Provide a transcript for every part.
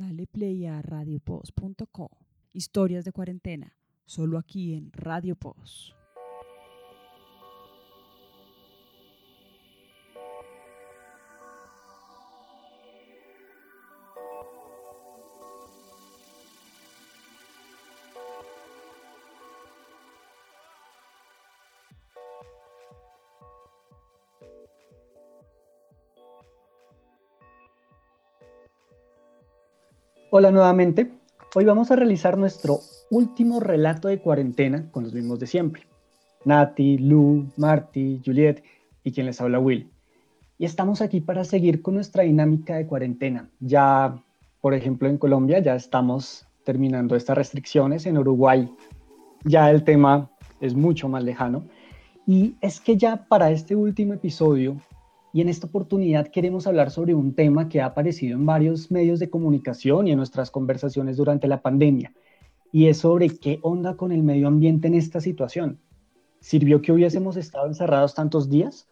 Dale play a radiopost.co. Historias de cuarentena, solo aquí en Radio Post. Hola nuevamente. Hoy vamos a realizar nuestro último relato de cuarentena con los mismos de siempre. Nati, Lu, Marty, Juliet y quien les habla Will. Y estamos aquí para seguir con nuestra dinámica de cuarentena. Ya, por ejemplo, en Colombia ya estamos terminando estas restricciones. En Uruguay ya el tema es mucho más lejano. Y es que ya para este último episodio y en esta oportunidad queremos hablar sobre un tema que ha aparecido en varios medios de comunicación y en nuestras conversaciones durante la pandemia, y es sobre qué onda con el medio ambiente en esta situación. ¿Sirvió que hubiésemos estado encerrados tantos días?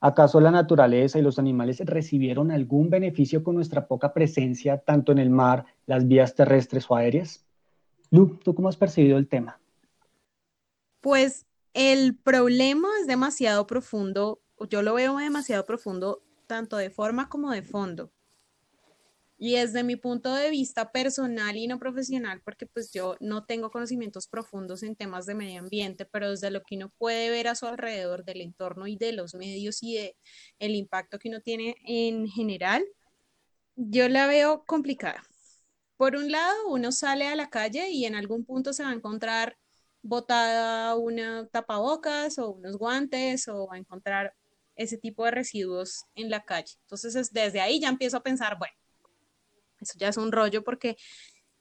¿Acaso la naturaleza y los animales recibieron algún beneficio con nuestra poca presencia tanto en el mar, las vías terrestres o aéreas? Lu, ¿tú cómo has percibido el tema? Pues el problema es demasiado profundo yo lo veo demasiado profundo, tanto de forma como de fondo. Y desde mi punto de vista personal y no profesional, porque pues yo no tengo conocimientos profundos en temas de medio ambiente, pero desde lo que uno puede ver a su alrededor del entorno y de los medios y de el impacto que uno tiene en general, yo la veo complicada. Por un lado, uno sale a la calle y en algún punto se va a encontrar botada una tapabocas o unos guantes o va a encontrar ese tipo de residuos en la calle. Entonces, desde ahí ya empiezo a pensar, bueno, eso ya es un rollo porque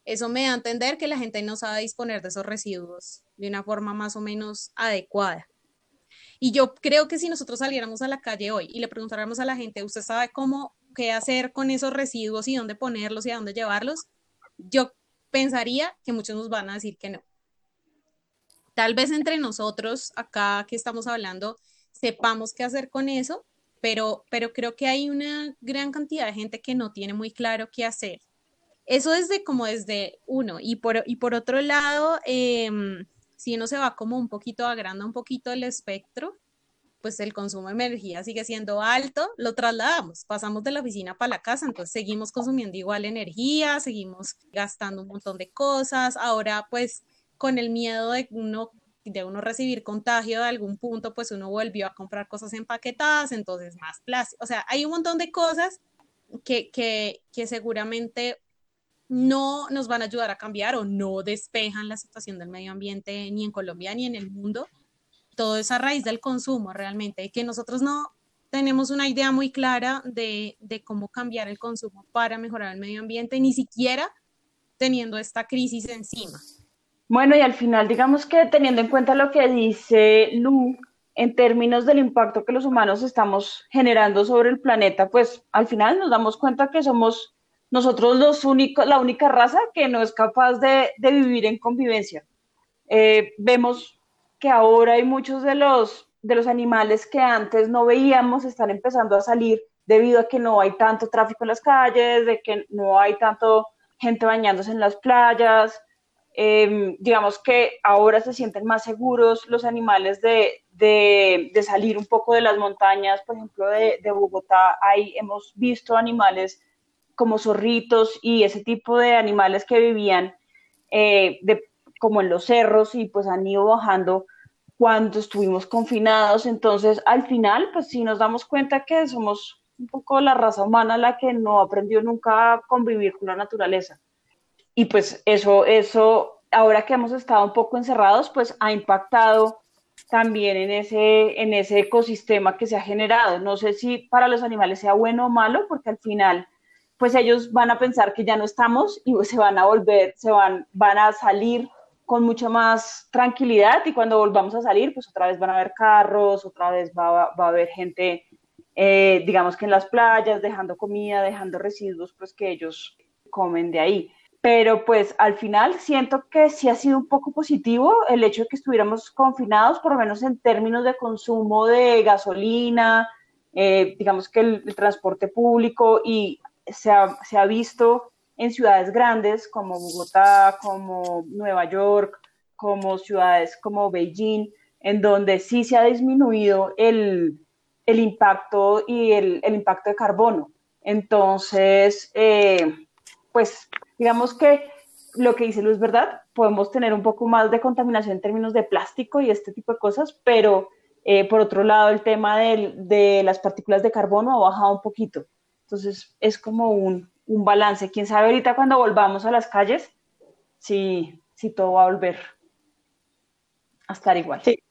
eso me da a entender que la gente no sabe disponer de esos residuos de una forma más o menos adecuada. Y yo creo que si nosotros saliéramos a la calle hoy y le preguntáramos a la gente, ¿usted sabe cómo, qué hacer con esos residuos y dónde ponerlos y a dónde llevarlos? Yo pensaría que muchos nos van a decir que no. Tal vez entre nosotros, acá que estamos hablando, sepamos qué hacer con eso, pero, pero creo que hay una gran cantidad de gente que no tiene muy claro qué hacer. Eso desde como desde uno. Y por, y por otro lado, em, si uno se va como un poquito, agranda un poquito el espectro, pues el consumo de energía sigue siendo alto, lo trasladamos, pasamos de la oficina para la casa, entonces seguimos consumiendo igual energía, seguimos gastando un montón de cosas, ahora pues con el miedo de uno de uno recibir contagio de algún punto, pues uno volvió a comprar cosas empaquetadas, entonces más plástico. O sea, hay un montón de cosas que, que, que seguramente no nos van a ayudar a cambiar o no despejan la situación del medio ambiente ni en Colombia ni en el mundo. Todo es a raíz del consumo realmente, que nosotros no tenemos una idea muy clara de, de cómo cambiar el consumo para mejorar el medio ambiente, ni siquiera teniendo esta crisis encima. Bueno, y al final, digamos que teniendo en cuenta lo que dice Lu en términos del impacto que los humanos estamos generando sobre el planeta, pues al final nos damos cuenta que somos nosotros los únicos, la única raza que no es capaz de, vivir en convivencia. Eh, vemos que ahora hay muchos de los, de los animales que antes no veíamos están empezando a salir debido a que no hay tanto tráfico en las calles, de que no hay tanto gente bañándose en las playas, Em, digamos que ahora se sienten más seguros los animales de, de, salir un poco de las montañas, por ejemplo, de, Bogotá, ahí hemos visto animales como zorritos y ese tipo de animales que vivían eh, como en los cerros y pues han ido bajando cuando estuvimos confinados. Entonces, al final, pues sí nos damos cuenta que somos un poco la raza humana la que no aprendió nunca a convivir con la naturaleza y pues eso, eso, ahora que hemos estado un poco encerrados, pues ha impactado también en ese, en ese ecosistema que se ha generado. No sé si para los animales sea bueno o malo, porque al final, pues ellos van a pensar que ya no estamos y se van a volver, se van, van a salir con mucha más tranquilidad y cuando volvamos a salir, pues otra vez van a haber carros, otra vez va, va a haber gente, eh, digamos que en las playas, dejando comida, dejando residuos, pues que ellos comen de ahí pero pues al final siento que sí ha sido un poco positivo el hecho de que estuviéramos confinados, por lo menos en términos de consumo de gasolina, eh, digamos que el, transporte público y se ha, se ha, visto en ciudades grandes como Bogotá, como Nueva York, como ciudades como Beijing, en donde sí se ha disminuido el, impacto y el, impacto de carbono. Entonces, eh, pues digamos que lo que dice Luz, ¿verdad? Podemos tener un poco más de contaminación en términos de plástico y este tipo de cosas, pero eh, por otro lado, el tema de, las partículas de carbono ha bajado un poquito. Entonces, es como un, balance. Quién sabe ahorita cuando volvamos a las calles si, si todo va a volver a estar igual. Sí.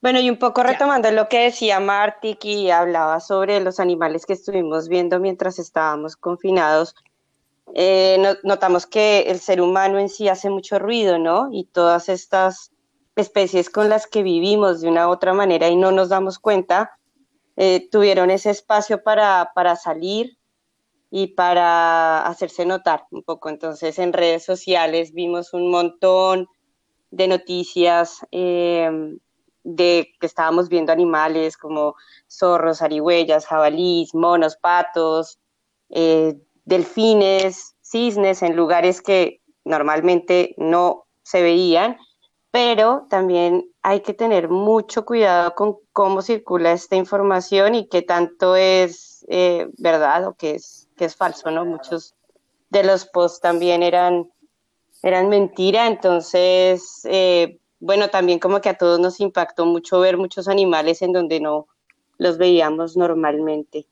Bueno, y un poco retomando lo que decía Marty, que hablaba sobre los animales que estuvimos viendo mientras estábamos confinados, eh, notamos que el ser humano en sí hace mucho ruido, ¿no? Y todas estas especies con las que vivimos de una u otra manera y no nos damos cuenta, eh, tuvieron ese espacio para, para salir y para hacerse notar un poco. Entonces en redes sociales vimos un montón de noticias em, de que estábamos viendo animales como zorros, arihuellas, jabalís, monos, patos, eh, delfines, cisnes en lugares que normalmente no se veían pero también hay que tener mucho cuidado con cómo circula esta información y qué tanto es eh, verdad o qué es, qué es falso, ¿no? Muchos de los posts también eran, eran mentira, entonces, eh, bueno, también como que a todos nos impactó mucho ver muchos animales en donde no los veíamos normalmente.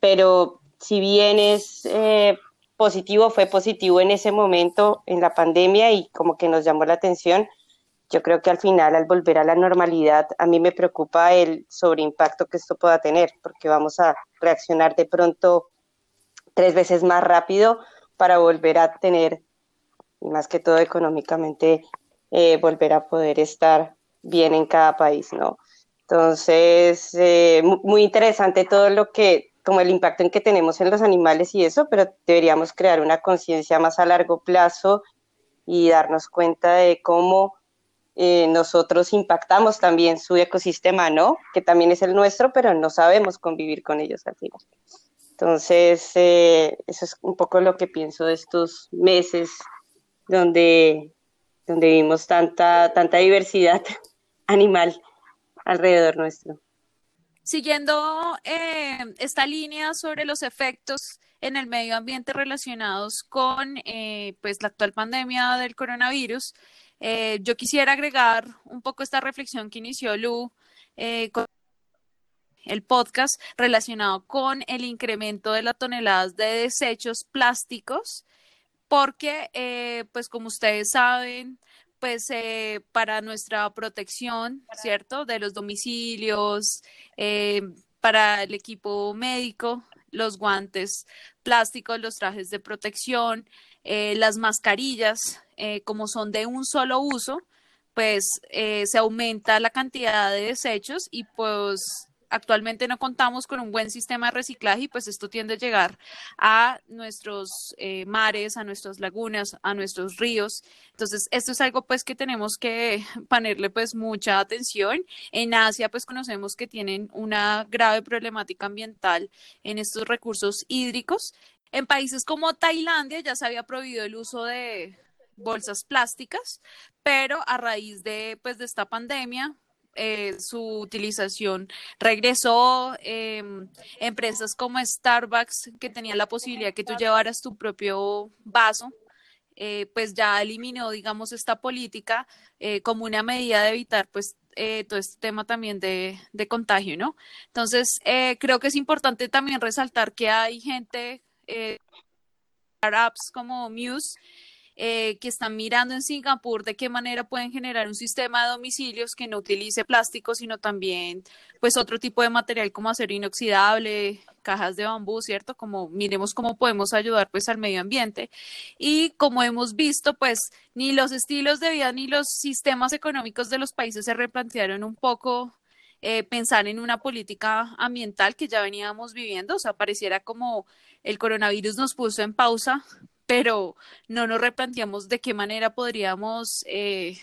Pero si bien es eh, positivo, fue positivo en ese momento, en la pandemia, y como que nos llamó la atención, yo creo que al final, al volver a la normalidad, a mí me preocupa el sobreimpacto que esto pueda tener, porque vamos a reaccionar de pronto tres veces más rápido para volver a tener, y más que todo económicamente, eh, volver a poder estar bien en cada país, ¿no? Entonces, eh, muy interesante todo lo que, como el impacto en que tenemos en los animales y eso, pero deberíamos crear una conciencia más a largo plazo y darnos cuenta de cómo eh, nosotros impactamos también su ecosistema, ¿no? Que también es el nuestro, pero no sabemos convivir con ellos al final. Entonces, eh, eso es un poco lo que pienso de estos meses donde, donde vimos tanta, tanta diversidad animal alrededor nuestro. Siguiendo eh, esta línea sobre los efectos en el medio ambiente relacionados con pues la actual pandemia del coronavirus, eh, yo quisiera agregar un poco esta reflexión que inició Lu eh, con el podcast relacionado con el incremento de las toneladas de desechos plásticos, porque, eh, pues como ustedes saben, pues para nuestra protección, ¿cierto? De los domicilios, para el equipo médico, los guantes plásticos, los trajes de protección, las mascarillas, eh, como son de un solo uso, pues eh, se aumenta la cantidad de desechos y pues actualmente no contamos con un buen sistema de reciclaje y pues esto tiende a llegar a nuestros eh, mares, a nuestras lagunas, a nuestros ríos. Entonces, esto es algo pues que tenemos que ponerle pues mucha atención. En Asia pues conocemos que tienen una grave problemática ambiental en estos recursos hídricos. En países como Tailandia ya se había prohibido el uso de bolsas plásticas, pero a raíz de, pues, de esta pandemia, eh, su utilización regresó. Em, empresas como Starbucks, que tenían la posibilidad que tú llevaras tu propio vaso, eh, pues ya eliminó, digamos, esta política eh, como una medida de evitar, pues, todo este tema también de, de contagio, ¿no? Entonces, creo que es importante también resaltar que hay gente, startups como Muse, eh, que están mirando en Singapur de qué manera pueden generar un sistema de domicilios que no utilice plástico, sino también pues otro tipo de material como acero inoxidable, cajas de bambú, ¿cierto? Como miremos cómo podemos ayudar pues al medio ambiente. Y como hemos visto, pues ni los estilos de vida ni los sistemas económicos de los países se replantearon un poco eh, pensar en una política ambiental que ya veníamos viviendo, o sea, pareciera como el coronavirus nos puso en pausa pero no nos replanteamos de qué manera podríamos eh,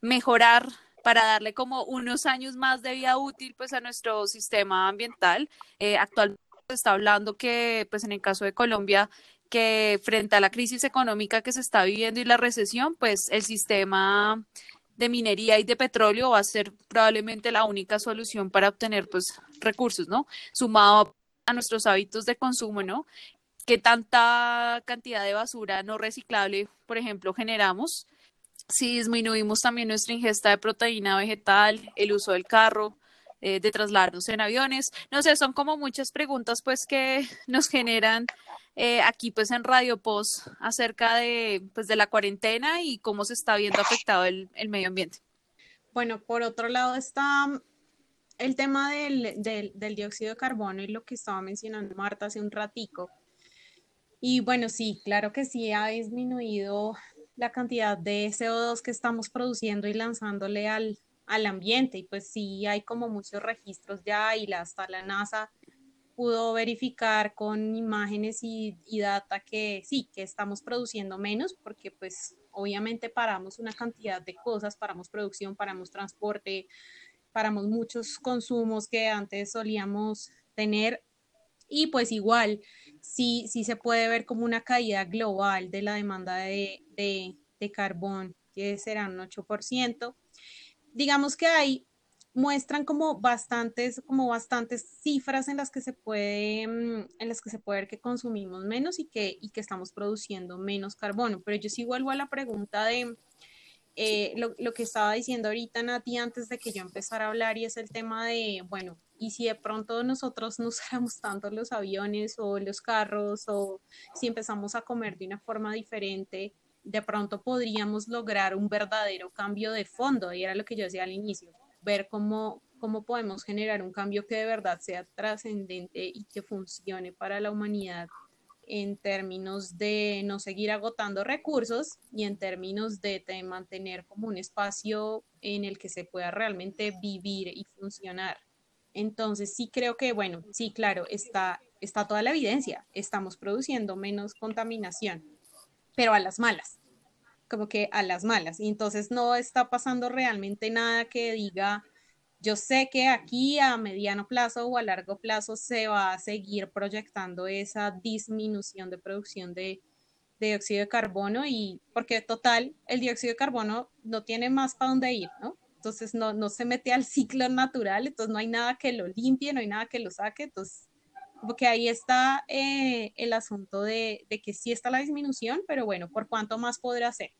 mejorar para darle como unos años más de vida útil pues a nuestro sistema ambiental. Eh, actualmente se está hablando que pues en el caso de Colombia que frente a la crisis económica que se está viviendo y la recesión, pues el sistema de minería y de petróleo va a ser probablemente la única solución para obtener pues recursos, ¿no? Sumado a nuestros hábitos de consumo, ¿no? ¿Qué tanta cantidad de basura no reciclable, por ejemplo, generamos? Si disminuimos también nuestra ingesta de proteína vegetal, el uso del carro, eh, de trasladarnos en aviones. No sé, son como muchas preguntas pues que nos generan eh, aquí pues en Radio Post acerca de, pues, de la cuarentena y cómo se está viendo afectado el, medio ambiente. Bueno, por otro lado está el tema del, del, dióxido de carbono y lo que estaba mencionando Marta hace un ratico. Y bueno, sí, claro que sí ha disminuido la cantidad de CO2 que estamos produciendo y lanzándole al, al ambiente. Y pues sí hay como muchos registros ya y hasta la NASA pudo verificar con imágenes y, data que sí, que estamos produciendo menos porque pues obviamente paramos una cantidad de cosas, paramos producción, paramos transporte, paramos muchos consumos que antes solíamos tener y pues igual sí, sí se puede ver como una caída global de la demanda de, de, carbón que será un 8% digamos que hay muestran como bastantes, como bastantes cifras en las que se puede, mm, en las que se puede ver que consumimos menos y que, y que estamos produciendo menos carbono. Pero yo sí vuelvo a la pregunta de eh, lo, lo, que estaba diciendo ahorita Nati antes de que yo empezara a hablar y es el tema de, bueno, y si de pronto nosotros no usáramos tanto los aviones o los carros o si empezamos a comer de una forma diferente, de pronto podríamos lograr un verdadero cambio de fondo, y era lo que yo decía al inicio, ver cómo, cómo podemos generar un cambio que de verdad sea trascendente y que funcione para la humanidad en términos de no seguir agotando recursos y en términos de, mantener como un espacio en el que se pueda realmente vivir y funcionar. Entonces sí creo que, bueno, sí, claro, está, está toda la evidencia, estamos produciendo menos contaminación, pero a las malas, como que a las malas. Y entonces no está pasando realmente nada que diga, yo sé que aquí a mediano plazo o a largo plazo se va a seguir proyectando esa disminución de producción de, dióxido de carbono y porque total, el dióxido de carbono no tiene más para dónde ir, ¿no? Entonces no, no se mete al ciclo natural, entonces no hay nada que lo limpie, no hay nada que lo saque, entonces porque ahí está eh, el asunto de, que sí está la disminución, pero bueno, ¿por cuánto más podrá hacer?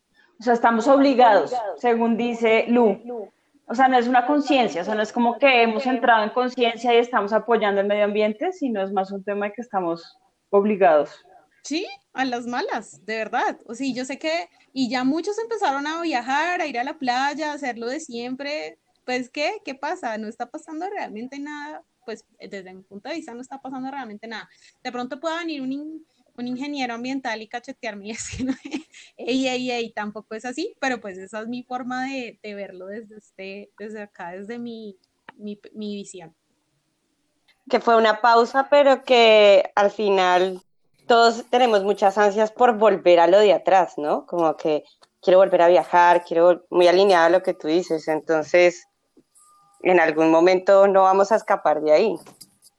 O sea, estamos obligados, según dice Lu. O sea, no es una conciencia, o sea, no es como que hemos entrado en conciencia y estamos apoyando el medio ambiente, sino es más un tema de que estamos obligados. Sí, a las malas, de verdad. O sea, yo sé que, y ya muchos empezaron a viajar, a ir a la playa, a hacerlo de siempre. Pues, ¿qué? ¿Qué pasa? No está pasando realmente nada pues desde mi punto de vista no está pasando realmente nada. De pronto pueda venir un, un ingeniero ambiental y cachetearme y decirme, ey, ey, ey, tampoco es así, pero pues esa es mi forma de, de verlo desde, este, desde acá, desde mi, mi, mi visión. Que fue una pausa, pero que al final todos tenemos muchas ansias por volver a lo de atrás, ¿no? Como que quiero volver a viajar, quiero, muy alineado a lo que tú dices, entonces en algún momento no vamos a escapar de ahí.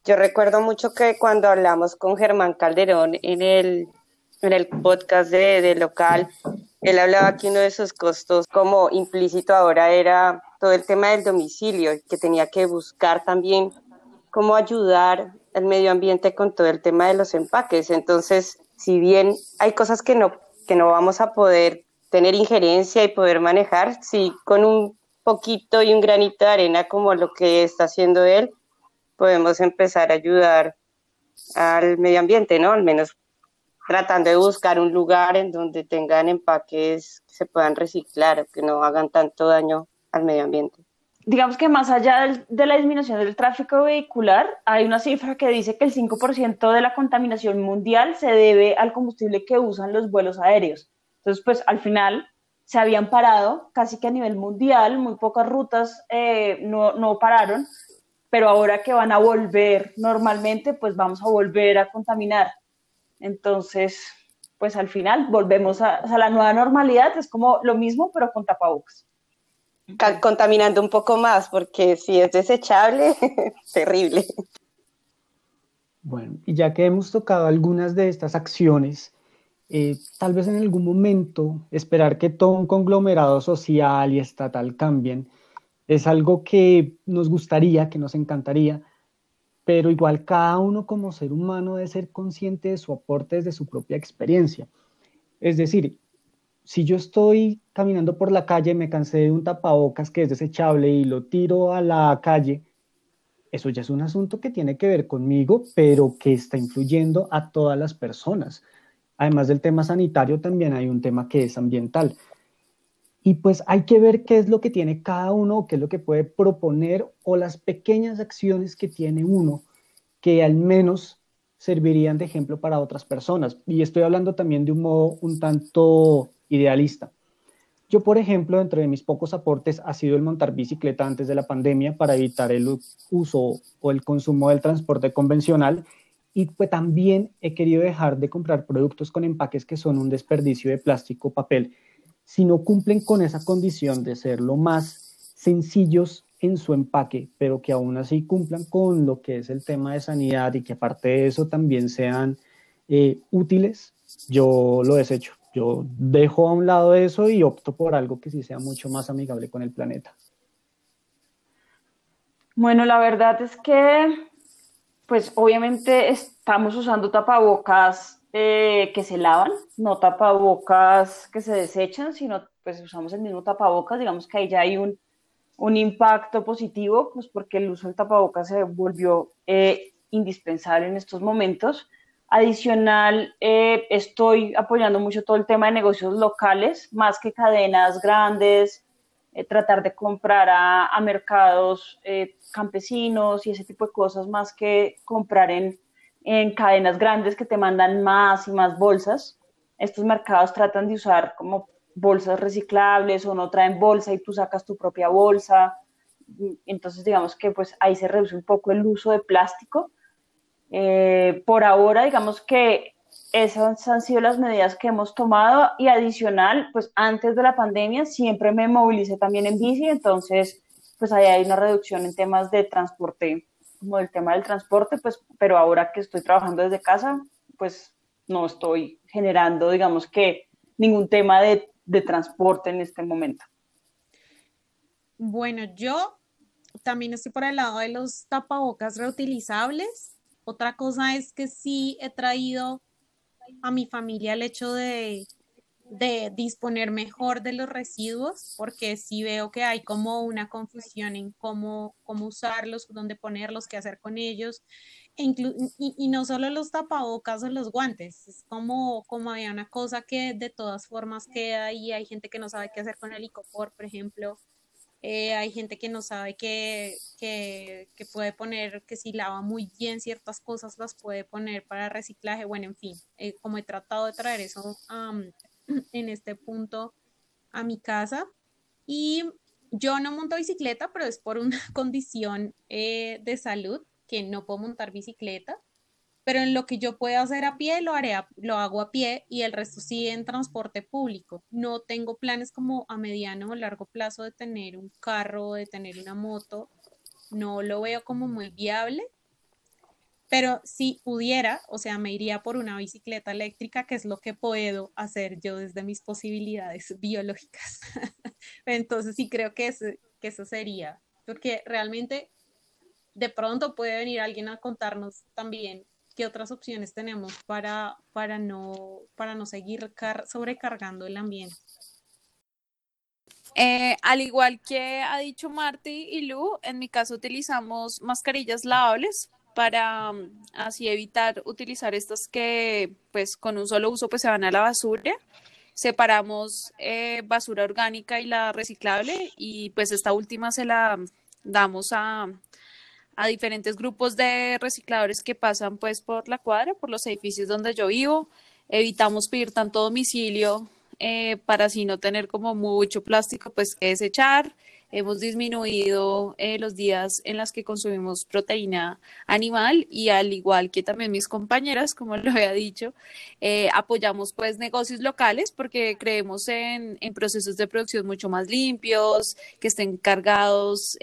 Yo recuerdo mucho que cuando hablamos con Germán Calderón en el, en el podcast de, de local, él hablaba que uno de sus costos como implícito ahora era todo el tema del domicilio, que tenía que buscar también cómo ayudar al medio ambiente con todo el tema de los empaques. Entonces, si bien hay cosas que no, que no vamos a poder tener injerencia y poder manejar, si con un poquito y un granito de arena como lo que está haciendo él, podemos empezar a ayudar al medio ambiente, ¿no? Al menos tratando de buscar un lugar en donde tengan empaques que se puedan reciclar, que no hagan tanto daño al medio ambiente. Digamos que más allá de la disminución del tráfico vehicular, hay una cifra que dice que el 5% de la contaminación mundial se debe al combustible que usan los vuelos aéreos. Entonces, pues al final, se habían parado casi que a nivel mundial, muy pocas rutas eh, no, no, pararon, pero ahora que van a volver normalmente, pues vamos a volver a contaminar. Entonces, pues al final volvemos a, a la nueva normalidad, es como lo mismo, pero con tapabocas. Contaminando un poco más, porque si es desechable, terrible. Bueno, y ya que hemos tocado algunas de estas acciones eh, tal vez en algún momento esperar que todo un conglomerado social y estatal cambien es algo que nos gustaría, que nos encantaría, pero igual cada uno como ser humano debe ser consciente de su aporte desde su propia experiencia. Es decir, si yo estoy caminando por la calle, me cansé de un tapabocas que es desechable y lo tiro a la calle, eso ya es un asunto que tiene que ver conmigo, pero que está influyendo a todas las personas. Además del tema sanitario, también hay un tema que es ambiental. Y pues hay que ver qué es lo que tiene cada uno, qué es lo que puede proponer o las pequeñas acciones que tiene uno que al menos servirían de ejemplo para otras personas. Y estoy hablando también de un modo un tanto idealista. Yo, por ejemplo, dentro de mis pocos aportes ha sido el montar bicicleta antes de la pandemia para evitar el uso o el consumo del transporte convencional y pues también he querido dejar de comprar productos con empaques que son un desperdicio de plástico o papel si no cumplen con esa condición de ser lo más sencillos en su empaque, pero que aún así cumplan con lo que es el tema de sanidad y que aparte de eso también sean eh, útiles, yo lo desecho. Yo dejo a un lado eso y opto por algo que sí sea mucho más amigable con el planeta. Bueno, la verdad es que, pues obviamente estamos usando tapabocas eh, que se lavan, no tapabocas que se desechan, sino pues usamos el mismo tapabocas, digamos que ahí ya hay un, un impacto positivo, pues porque el uso del tapabocas se volvió eh, indispensable en estos momentos. Adicional, eh, estoy apoyando mucho todo el tema de negocios locales, más que cadenas grandes, tratar de comprar a, mercados campesinos y ese tipo de cosas, más que comprar en, en cadenas grandes que te mandan más y más bolsas. Estos mercados tratan de usar como bolsas reciclables o no traen bolsa y tú sacas tu propia bolsa. Entonces, digamos que pues ahí se reduce un poco el uso de plástico. Eh, por ahora, digamos que esas han sido las medidas que hemos tomado y adicional, pues antes de la pandemia siempre me movilicé también en bici, entonces pues ahí hay una reducción en temas de transporte como el tema del transporte, pues, pero ahora que estoy trabajando desde casa, pues no estoy generando, digamos que, ningún tema de, de transporte en este momento. Bueno, yo también estoy por el lado de los tapabocas reutilizables. Otra cosa es que sí he traído a mi familia el hecho de de disponer mejor de los residuos, porque sí veo que hay como una confusión en cómo, cómo usarlos, dónde ponerlos, qué hacer con ellos, e y, no solo los tapabocas o los guantes, es como, como había una cosa que de todas formas queda y hay gente que no sabe qué hacer con el icopor, por ejemplo, eh, hay gente que no sabe que, que, que, puede poner, que si lava muy bien ciertas cosas las puede poner para reciclaje, bueno, en fin, eh, como he tratado de traer eso en este punto a mi casa. Y yo no monto bicicleta, pero es por una condición eh, de salud que no puedo montar bicicleta. Pero en lo que yo pueda hacer a pie, lo haré, lo hago a pie y el resto sí en transporte público. No tengo planes como a mediano o largo plazo de tener un carro, de tener una moto. No lo veo como muy viable pero si pudiera, o sea, me iría por una bicicleta eléctrica, que es lo que puedo hacer yo desde mis posibilidades biológicas. Entonces sí creo que, que eso sería, porque realmente de pronto puede venir alguien a contarnos también qué otras opciones tenemos para, para, no, para no seguir sobrecargando el ambiente. Eh, al igual que ha dicho Marty y Lu, en mi caso utilizamos mascarillas lavables para mm, así evitar utilizar estas que pues con un solo uso pues se van a la basura. Separamos eh, basura orgánica y la reciclable y pues esta última se la damos a, a diferentes grupos de recicladores que pasan pues por la cuadra, por los edificios donde yo vivo. Evitamos pedir tanto domicilio eh, para así no tener como mucho plástico pues que desechar hemos disminuido eh, los días en los que consumimos proteína animal y al igual que también mis compañeras, como lo había dicho, eh, apoyamos pues negocios locales porque creemos en, procesos de producción mucho más limpios, que estén cargados.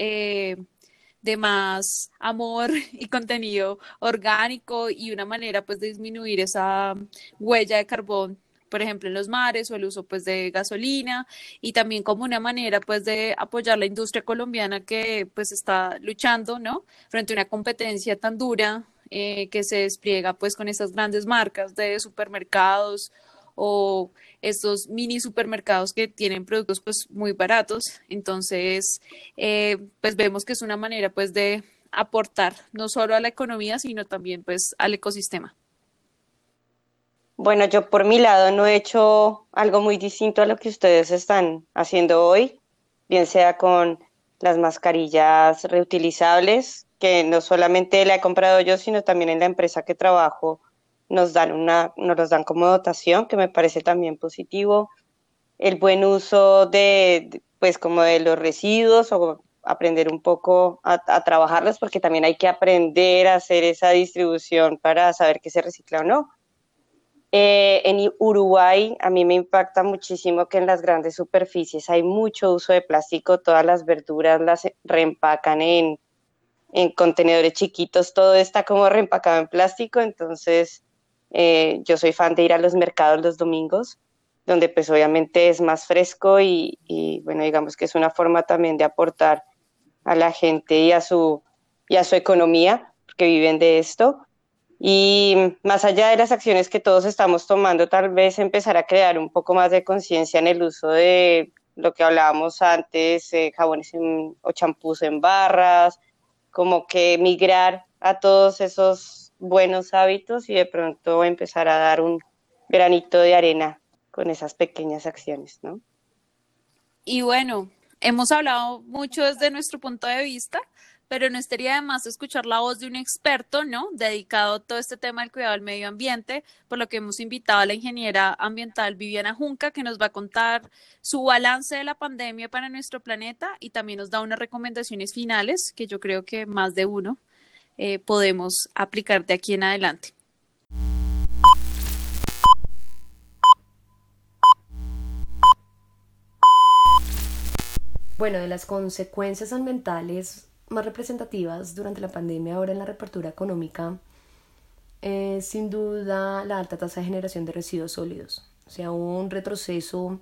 De más amor y contenido orgánico y una manera pues de disminuir esa huella de carbón por ejemplo, en los mares o el uso pues de gasolina y también como una manera pues de apoyar la industria colombiana que pues está luchando, ¿no? Frente a una competencia tan dura eh, que se despliega pues con estas grandes marcas de supermercados o estos mini supermercados que tienen productos pues muy baratos. Entonces, eh, pues vemos que es una manera pues de aportar no solo a la economía, sino también pues al ecosistema. Bueno, yo por mi lado no he hecho algo muy distinto a lo que ustedes están haciendo hoy, bien sea con las mascarillas reutilizables, que no solamente la he comprado yo, sino también en la empresa que trabajo nos dan una, nos los dan como dotación, que me parece también positivo. El buen uso de, pues como de los residuos o aprender un poco a, a, trabajarlos, porque también hay que aprender a hacer esa distribución para saber qué se recicla o no. Eh, en Uruguay a mí me impacta muchísimo que en las grandes superficies hay mucho uso de plástico, todas las verduras las reempacan en, en contenedores chiquitos, todo está como reempacado en plástico, entonces eh, yo soy fan de ir a los mercados los domingos, donde pues obviamente es más fresco y, y bueno, digamos que es una forma también de aportar a la gente y a su, y a su economía, porque viven de esto. Y más allá de las acciones que todos estamos tomando, tal vez empezar a crear un poco más de conciencia en el uso de lo que hablábamos antes, eh, jabones o champús en barras, como que migrar a todos esos buenos hábitos y de pronto empezar a dar un granito de arena con esas pequeñas acciones, ¿no? Y bueno, hemos hablado mucho desde nuestro punto de vista, pero no estaría de más escuchar la voz de un experto, ¿no? Dedicado a todo este tema del cuidado del medio ambiente, por lo que hemos invitado a la ingeniera ambiental Viviana Junca, que nos va a contar su balance de la pandemia para nuestro planeta y también nos da unas recomendaciones finales que yo creo que más de uno eh, podemos aplicar de aquí en adelante. Bueno, de las consecuencias ambientales más representativas durante la pandemia, ahora en la reapertura económica, es sin duda la alta tasa de generación de residuos sólidos. O sea, un retroceso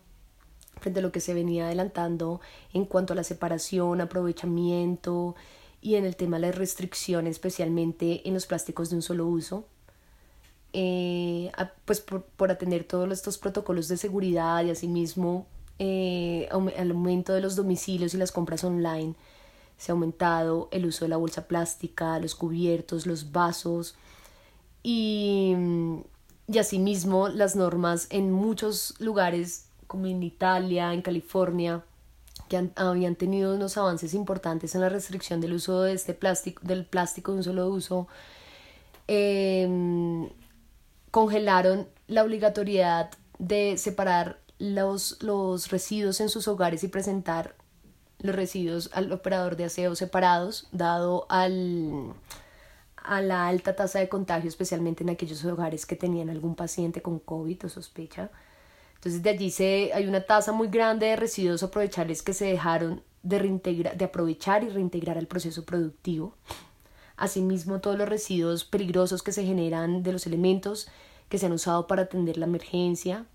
frente a lo que se venía adelantando en cuanto a la separación, aprovechamiento y en el tema de la restricción, especialmente en los plásticos de un solo uso. Eh, pues por, por, atender todos estos protocolos de seguridad y asimismo eh, al aumento de los domicilios y las compras online se ha aumentado el uso de la bolsa plástica, los cubiertos, los vasos y, y asimismo las normas en muchos lugares como en Italia, en California, que habían tenido unos avances importantes en la restricción del uso de este plástico, del plástico de un solo uso, eh, congelaron la obligatoriedad de separar los, los residuos en sus hogares y presentar los residuos al operador de aseo separados, dado al, a la alta tasa de contagio, especialmente en aquellos hogares que tenían algún paciente con COVID o sospecha. Entonces de allí se, hay una tasa muy grande de residuos aprovechables que se dejaron de, reintegra, de aprovechar y reintegrar al proceso productivo. Asimismo, todos los residuos peligrosos que se generan de los elementos que se han usado para atender la emergencia,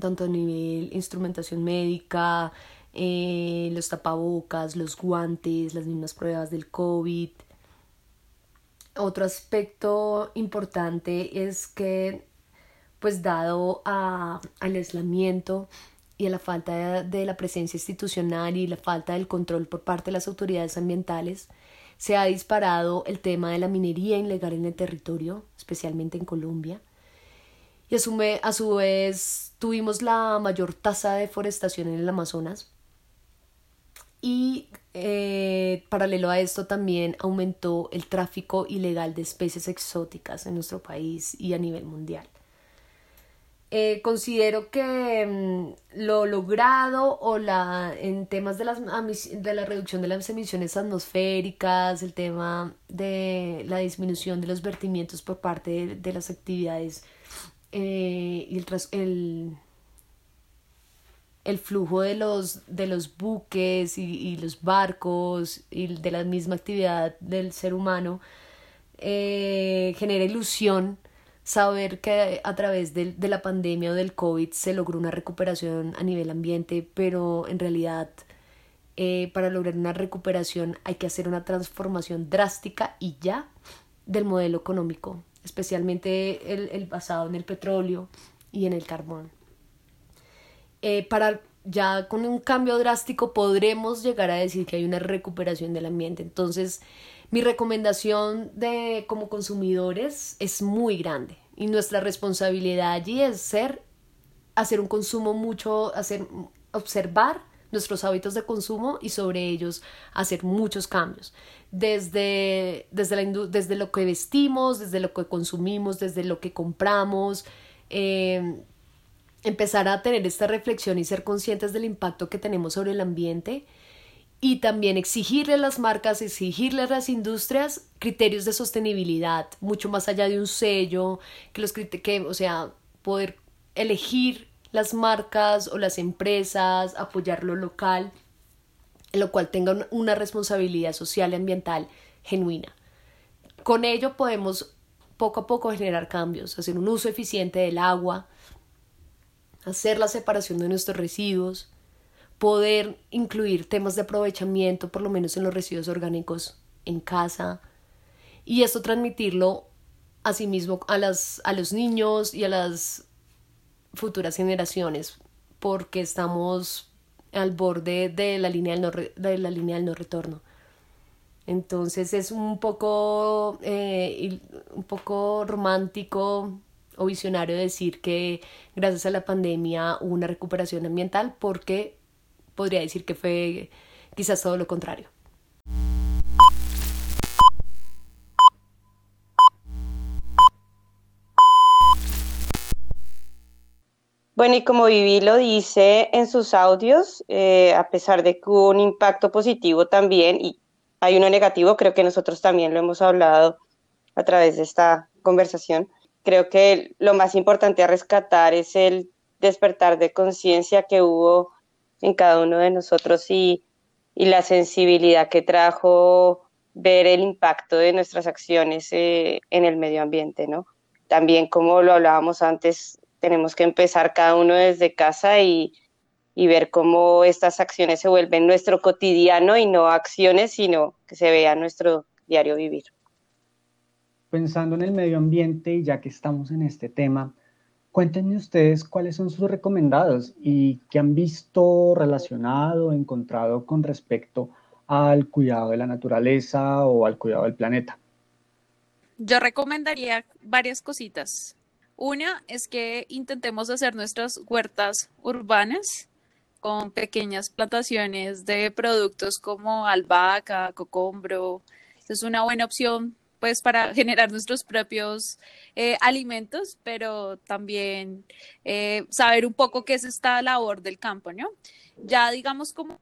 tanto a nivel instrumentación médica, eh, los tapabocas, los guantes, las mismas pruebas del COVID. Otro aspecto importante es que, pues dado a, al aislamiento y a la falta de, la presencia institucional y la falta del control por parte de las autoridades ambientales, se ha disparado el tema de la minería ilegal en el territorio, especialmente en Colombia. Y a su, a su vez tuvimos la mayor tasa de deforestación en el Amazonas. Y eh, paralelo a esto también aumentó el tráfico ilegal de especies exóticas en nuestro país y a nivel mundial. Eh, considero que mm, lo logrado o la en temas de, las, de la reducción de las emisiones atmosféricas, el tema de la disminución de los vertimientos por parte de, las actividades eh, y el, el, el, flujo de los, de los buques y, y, los barcos y de la misma actividad del ser humano eh, genera ilusión saber que a través de, de, la pandemia o del COVID se logró una recuperación a nivel ambiente, pero en realidad eh, para lograr una recuperación hay que hacer una transformación drástica y ya del modelo económico, especialmente el, el basado en el petróleo y en el carbón. Eh, para ya con un cambio drástico podremos llegar a decir que hay una recuperación del ambiente. Entonces, mi recomendación de como consumidores es muy grande y nuestra responsabilidad allí es ser hacer un consumo mucho, hacer observar nuestros hábitos de consumo y sobre ellos hacer muchos cambios. Desde, desde, la, desde lo que vestimos, desde lo que consumimos, desde lo que compramos, eh, empezar a tener esta reflexión y ser conscientes del impacto que tenemos sobre el ambiente y también exigirle a las marcas, exigirle a las industrias criterios de sostenibilidad, mucho más allá de un sello, que los que, o sea, poder elegir las marcas o las empresas, apoyar lo local, en lo cual tengan una responsabilidad social y ambiental genuina. Con ello podemos poco a poco generar cambios, hacer un uso eficiente del agua, hacer la separación de nuestros residuos, poder incluir temas de aprovechamiento, por lo menos en los residuos orgánicos en casa, y esto transmitirlo asimismo a, las, a los niños y a las futuras generaciones, porque estamos al borde de la línea del no, de la línea del no retorno. Entonces es un poco, eh, un poco romántico o visionario decir que gracias a la pandemia hubo una recuperación ambiental porque podría decir que fue quizás todo lo contrario. Bueno, y como Vivi lo dice en sus audios, eh, a pesar de que hubo un impacto positivo también y hay uno negativo, creo que nosotros también lo hemos hablado a través de esta conversación. Creo que lo más importante a rescatar es el despertar de conciencia que hubo en cada uno de nosotros y, la sensibilidad que trajo ver el impacto de nuestras acciones eh, en el medio ambiente, ¿no? También, como lo hablábamos antes, tenemos que empezar cada uno desde casa y, y ver cómo estas acciones se vuelven nuestro cotidiano y no acciones, sino que se vea nuestro diario vivir. Pensando en el medio ambiente, ya que estamos en este tema, Cuéntenme ustedes cuáles son sus recomendados y qué han visto relacionado, encontrado con respecto al cuidado de la naturaleza o al cuidado del planeta. Yo recomendaría varias cositas. Una es que intentemos hacer nuestras huertas urbanas con pequeñas plantaciones de productos como albahaca, cocombro. Es una buena opción pues para generar nuestros propios eh, alimentos, pero también eh, saber un poco qué es esta labor del campo, ¿no? Ya digamos como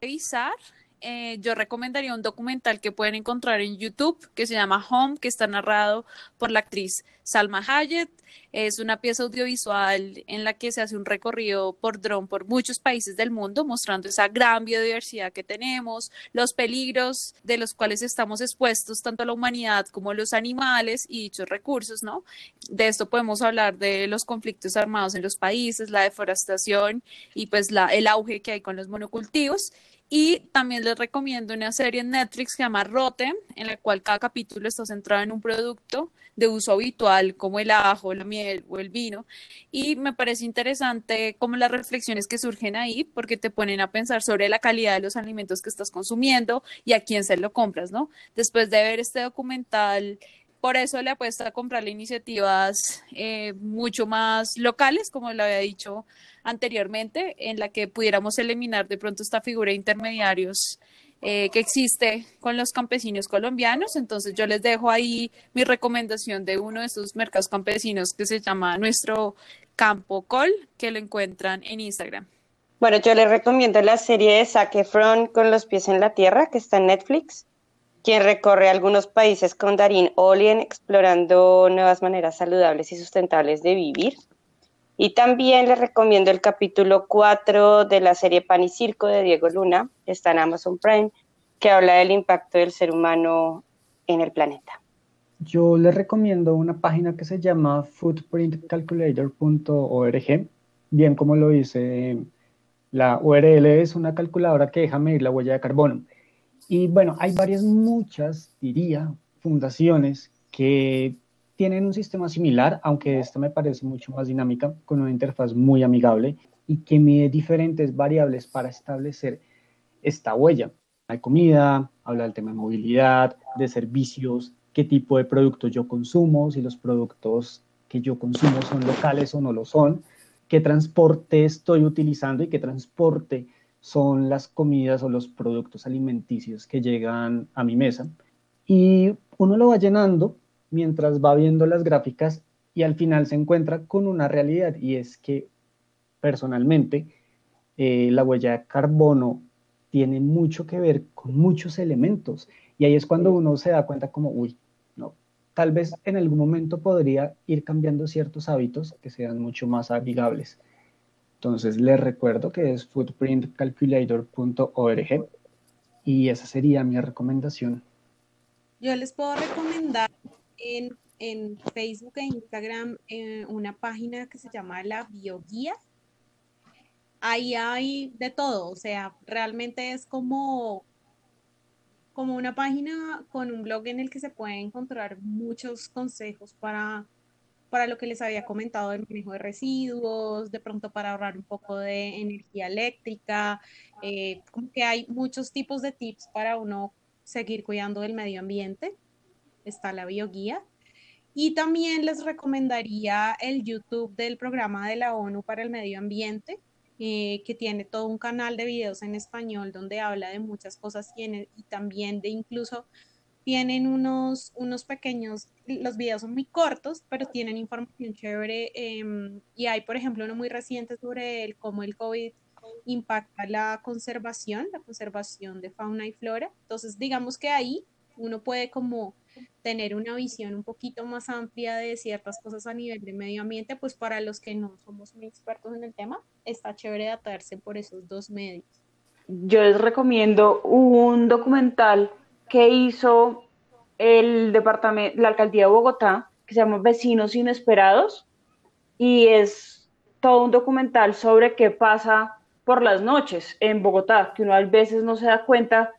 revisar eh, yo recomendaría un documental que pueden encontrar en YouTube que se llama Home, que está narrado por la actriz Salma Hayek. Es una pieza audiovisual en la que se hace un recorrido por dron por muchos países del mundo, mostrando esa gran biodiversidad que tenemos, los peligros de los cuales estamos expuestos tanto la humanidad como los animales y dichos recursos, ¿no? De esto podemos hablar de los conflictos armados en los países, la deforestación y pues la, el auge que hay con los monocultivos. Y también les recomiendo una serie en Netflix que se llama Rote, en la cual cada capítulo está centrado en un producto de uso habitual, como el ajo, la miel o el vino. Y me parece interesante como las reflexiones que surgen ahí, porque te ponen a pensar sobre la calidad de los alimentos que estás consumiendo y a quién se lo compras, ¿no? Después de ver este documental, por eso le apuesto a comprarle iniciativas eh, mucho más locales, como lo había dicho anteriormente, en la que pudiéramos eliminar de pronto esta figura de intermediarios eh, que existe con los campesinos colombianos. Entonces yo les dejo ahí mi recomendación de uno de estos mercados campesinos que se llama Nuestro Campo Col, que lo encuentran en Instagram. Bueno, yo les recomiendo la serie de Zac Efron con los pies en la tierra, que está en Netflix, quien recorre algunos países con Darín Olien explorando nuevas maneras saludables y sustentables de vivir. Y también les recomiendo el capítulo 4 de la serie Pan y Circo de Diego Luna, está en Amazon Prime, que habla del impacto del ser humano en el planeta. yo les recomiendo una página que se llama footprintcalculator.org, bien como lo dice la URL, es una calculadora que deja medir la huella de carbono. Y bueno, hay varias, muchas, diría, fundaciones que tienen un sistema similar, aunque esta me parece mucho más dinámica, con una interfaz muy amigable y que mide diferentes variables para establecer esta huella. Hay comida, habla del tema de movilidad, de servicios, qué tipo de productos yo consumo, si los productos que yo consumo son locales o no lo son, qué transporte estoy utilizando y qué transporte son las comidas o los productos alimenticios que llegan a mi mesa. Y uno lo va llenando mientras va viendo las gráficas y al final se encuentra con una realidad y es que personalmente eh, la huella de carbono tiene mucho que ver con muchos elementos y ahí es cuando uno se da cuenta como, uy, no, tal vez en algún momento podría ir cambiando ciertos hábitos que sean mucho más amigables. Entonces les recuerdo que es footprintcalculator.org y esa sería mi recomendación. Yo les puedo recomendar en, Facebook e Instagram eh, una página que se llama La Bioguía ahí hay de todo, o sea, realmente es como, como una página con un blog en el que se pueden encontrar muchos consejos para, para lo que les había comentado del manejo de residuos, de pronto para ahorrar un poco de energía eléctrica, eh, como que hay muchos tipos de tips para uno seguir cuidando del medio ambiente. Está la bioguía. Y también les recomendaría el YouTube del programa de la ONU para el medio ambiente, eh, que tiene todo un canal de videos en español donde habla de muchas cosas y, también de incluso tienen unos, unos pequeños, los videos son muy cortos, pero tienen información chévere em, y hay, por ejemplo, uno muy reciente sobre el, cómo el COVID impacta la conservación, la conservación de fauna y flora. Entonces, digamos que ahí uno puede como tener una visión un poquito más amplia de ciertas cosas a nivel de medio ambiente, pues para los que no somos muy expertos en el tema, está chévere atarse por esos dos medios. Yo les recomiendo un documental que hizo el departamento, la alcaldía de Bogotá, que se llama Vecinos Inesperados, y es todo un documental sobre qué pasa por las noches en Bogotá, que uno a veces no se da cuenta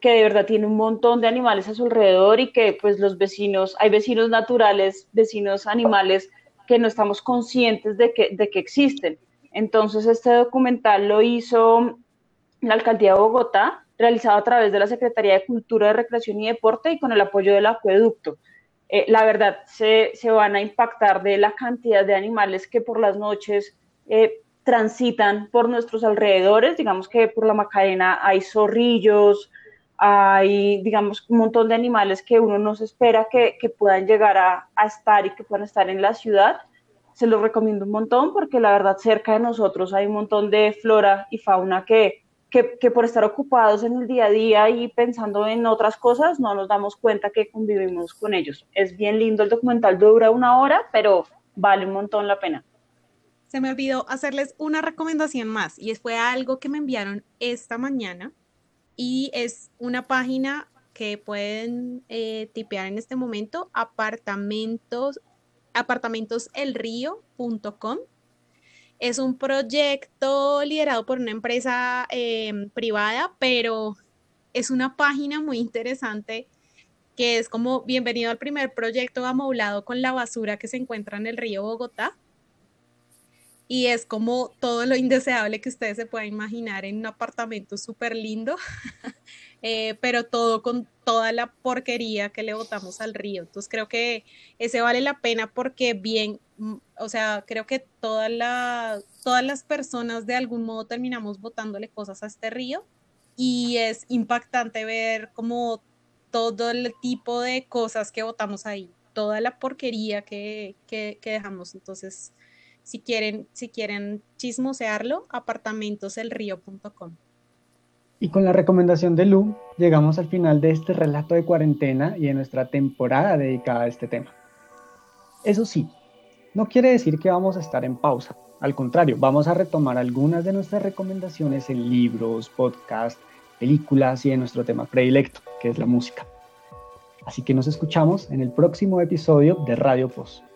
que de verdad tiene un montón de animales a su alrededor y que pues los vecinos, hay vecinos naturales, vecinos animales que no estamos conscientes de que, de que existen. Entonces este documental lo hizo la Alcaldía de Bogotá, realizado a través de la Secretaría de Cultura, de Recreación y Deporte y con el apoyo del acueducto. Eh, la verdad, se, se, van a impactar de la cantidad de animales que por las noches eh, transitan por nuestros alrededores. Digamos que por la Macarena hay zorrillos, hay, digamos, un montón de animales que uno no se espera que, que puedan llegar a, a, estar y que puedan estar en la ciudad. Se los recomiendo un montón porque la verdad cerca de nosotros hay un montón de flora y fauna que, que, por estar ocupados en el día a día y pensando en otras cosas no nos damos cuenta que convivimos con ellos. Es bien lindo el documental, dura una hora, pero vale un montón la pena. Se me olvidó hacerles una recomendación más y fue algo que me enviaron esta mañana y es una página que pueden eh, tipear en este momento, apartamentos, apartamentoselrío.com. Es un proyecto liderado por una empresa em, privada, pero es una página muy interesante que es como bienvenido al primer proyecto amoblado con la basura que se encuentra en el río Bogotá y es como todo lo indeseable que ustedes se puedan imaginar en un apartamento súper lindo, eh, pero todo con toda la porquería que le botamos al río. Entonces creo que ese vale la pena porque bien, o sea, creo que toda la, todas las personas de algún modo terminamos botándole cosas a este río y es impactante ver como todo el tipo de cosas que botamos ahí, toda la porquería que, que, que dejamos. Entonces, si quieren, si quieren chismosearlo, apartamentoselrío.com. Y con la recomendación de Lu, llegamos al final de este relato de cuarentena y de nuestra temporada dedicada a este tema. Eso sí, no quiere decir que vamos a estar en pausa. Al contrario, vamos a retomar algunas de nuestras recomendaciones en libros, podcasts, películas y en nuestro tema predilecto, que es la música. Así que nos escuchamos en el próximo episodio de Radio Post.